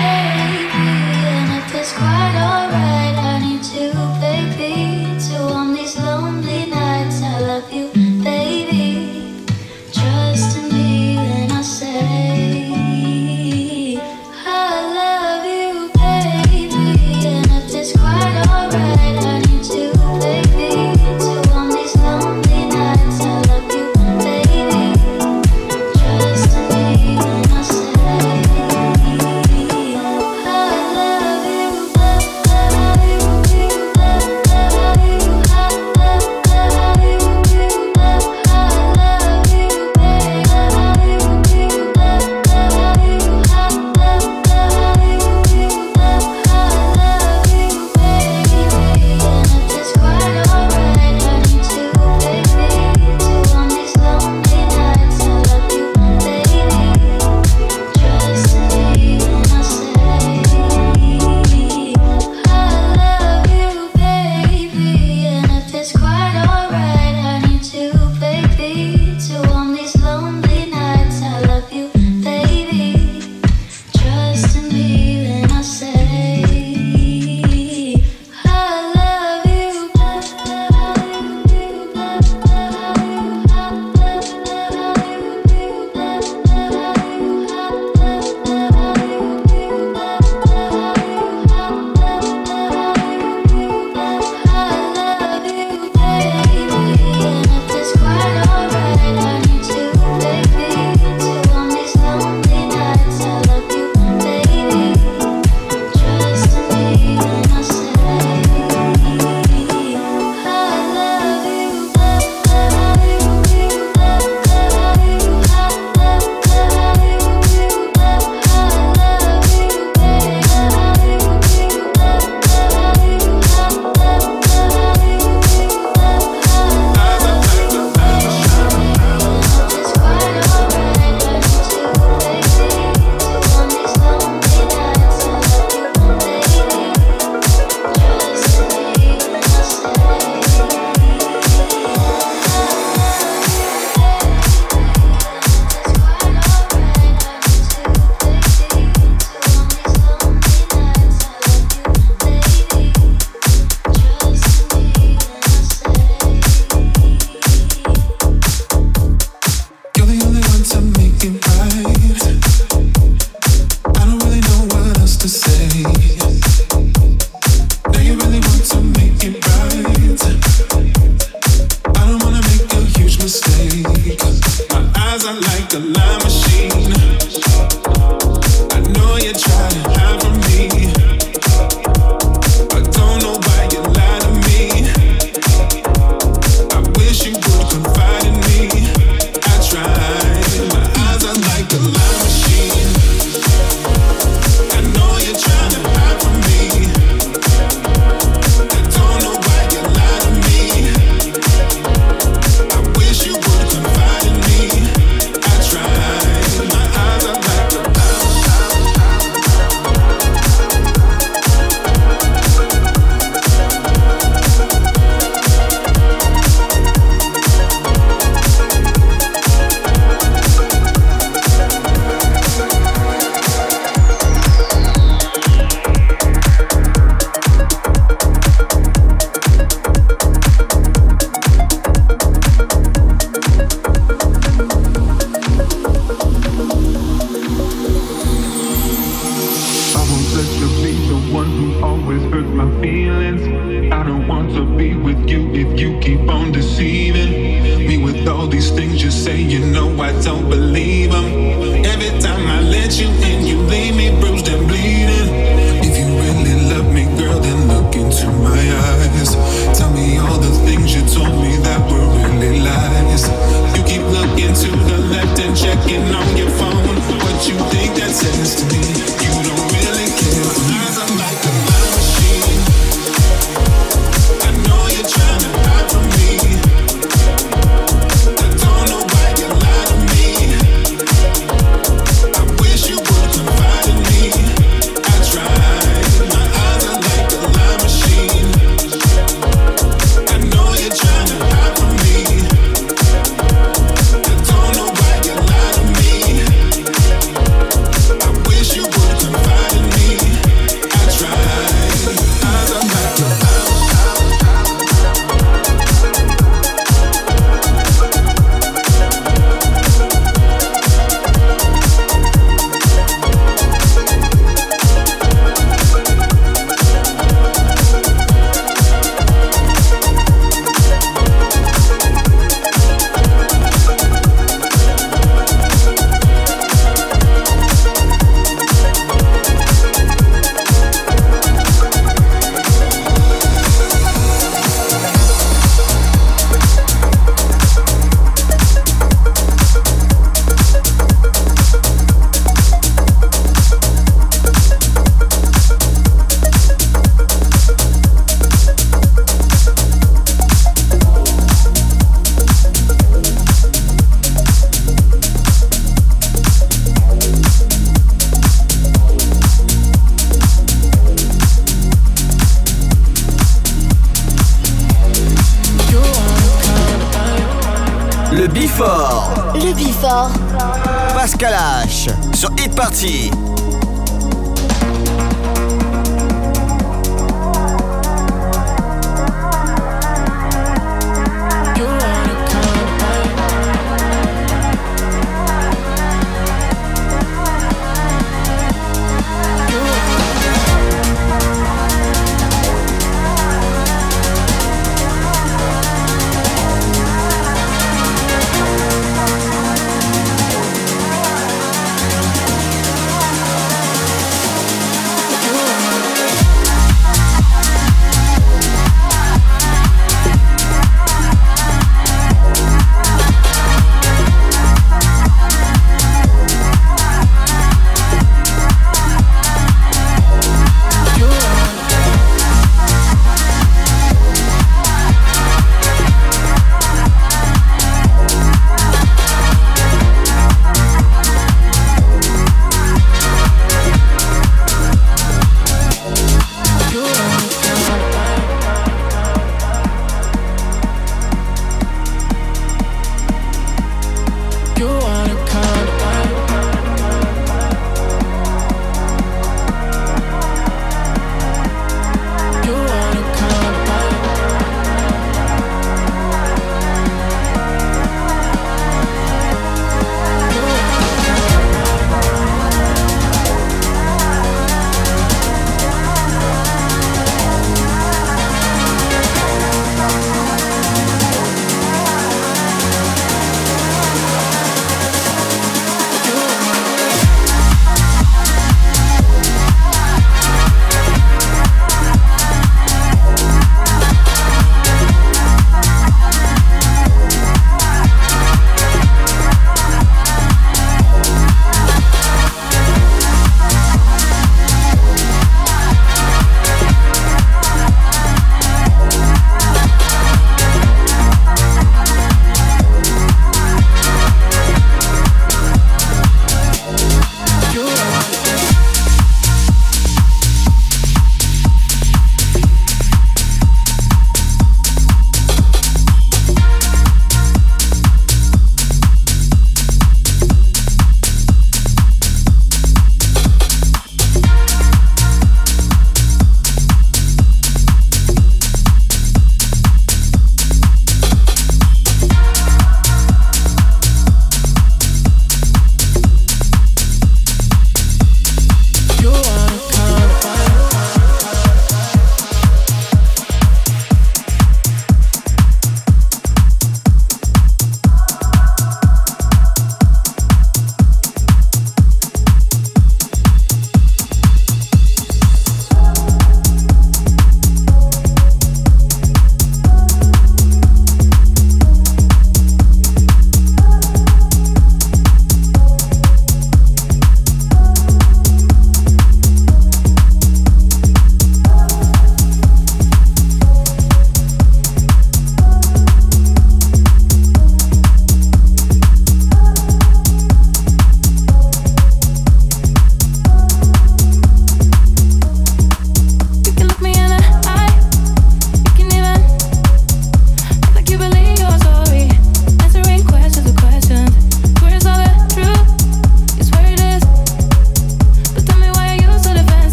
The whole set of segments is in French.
hey.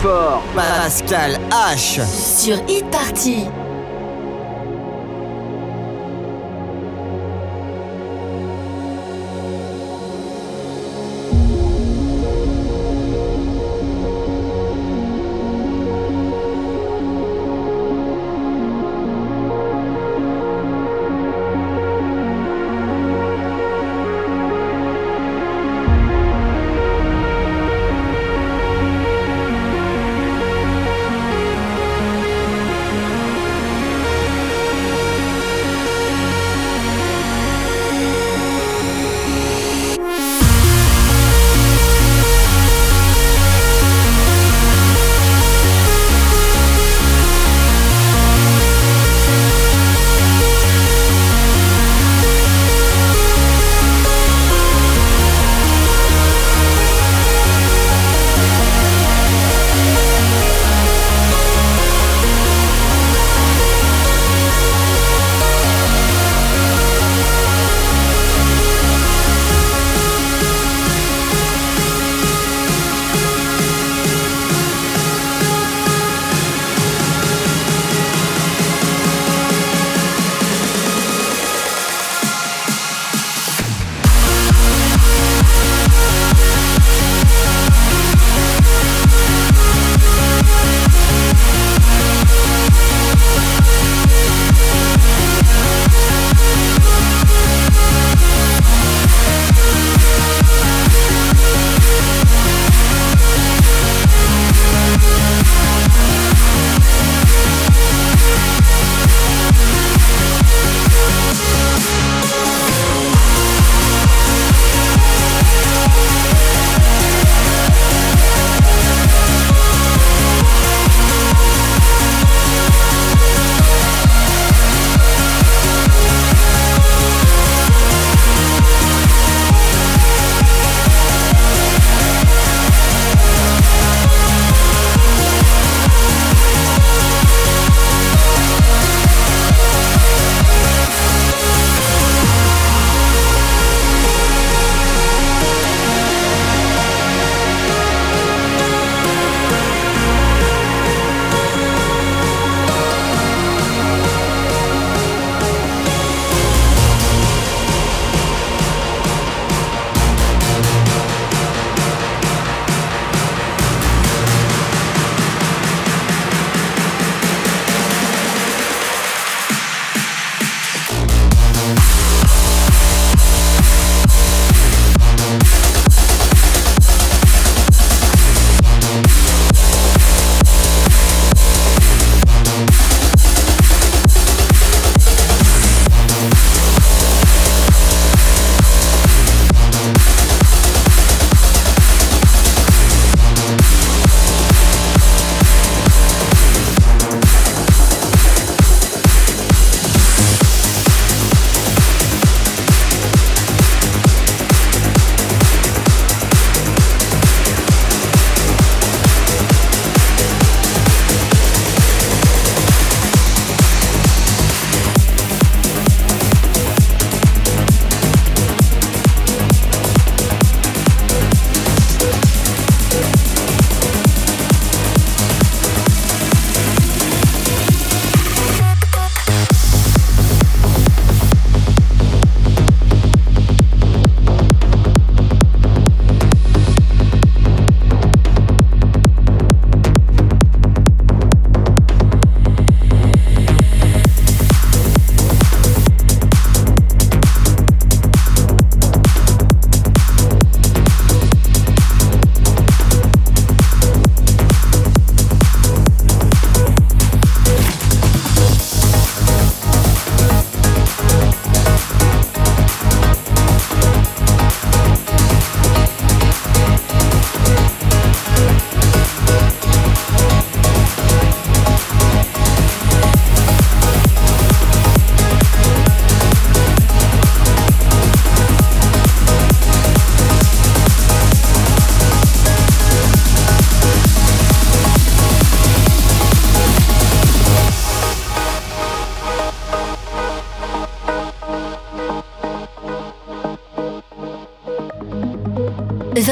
Before. Pascal H. Sur Hit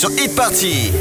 Sur Hit Party.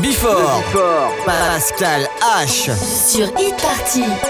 Before Le Before. Pascal H. sur Hit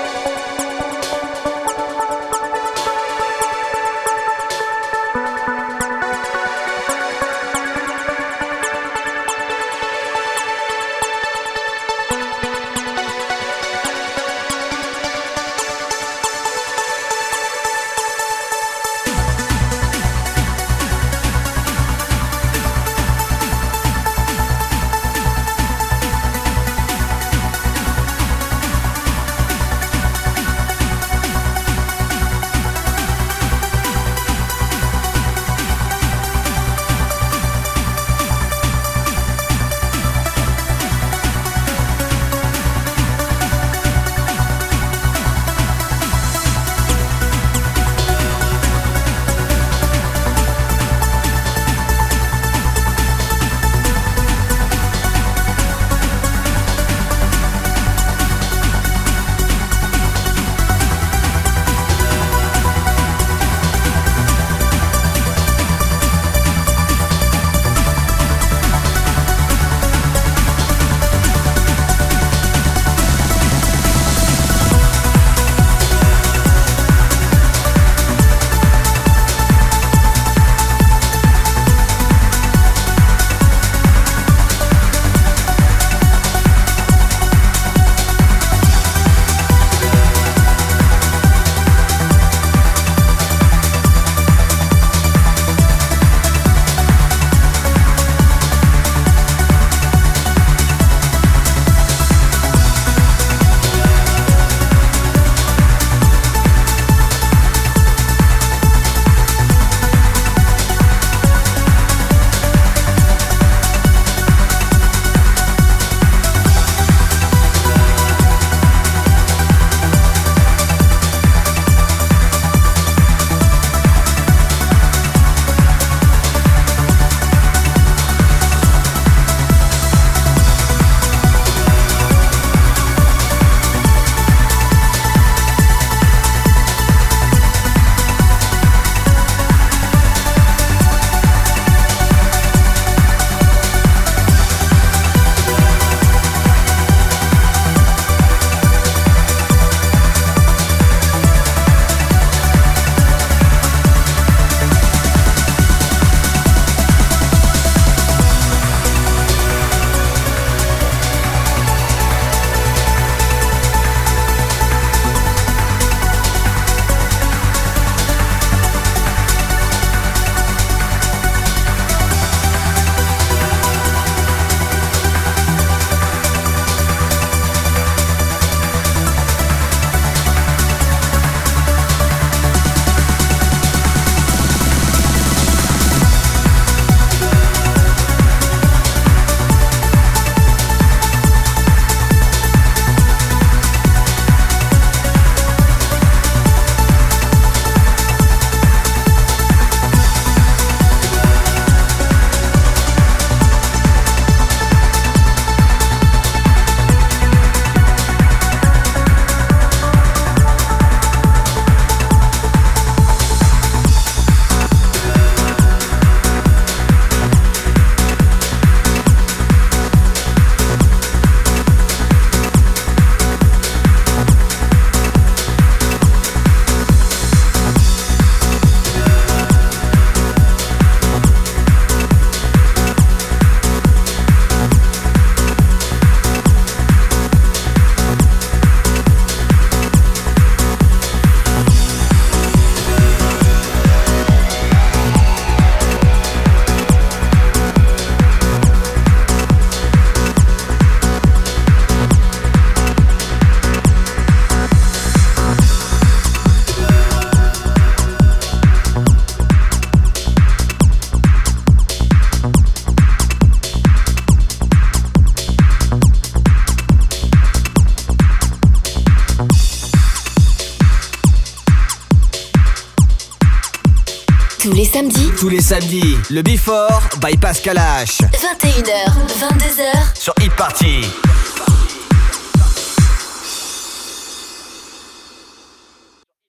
Tous les samedis, le Before by Pascal H. 21h, 22h Sur Hit Party.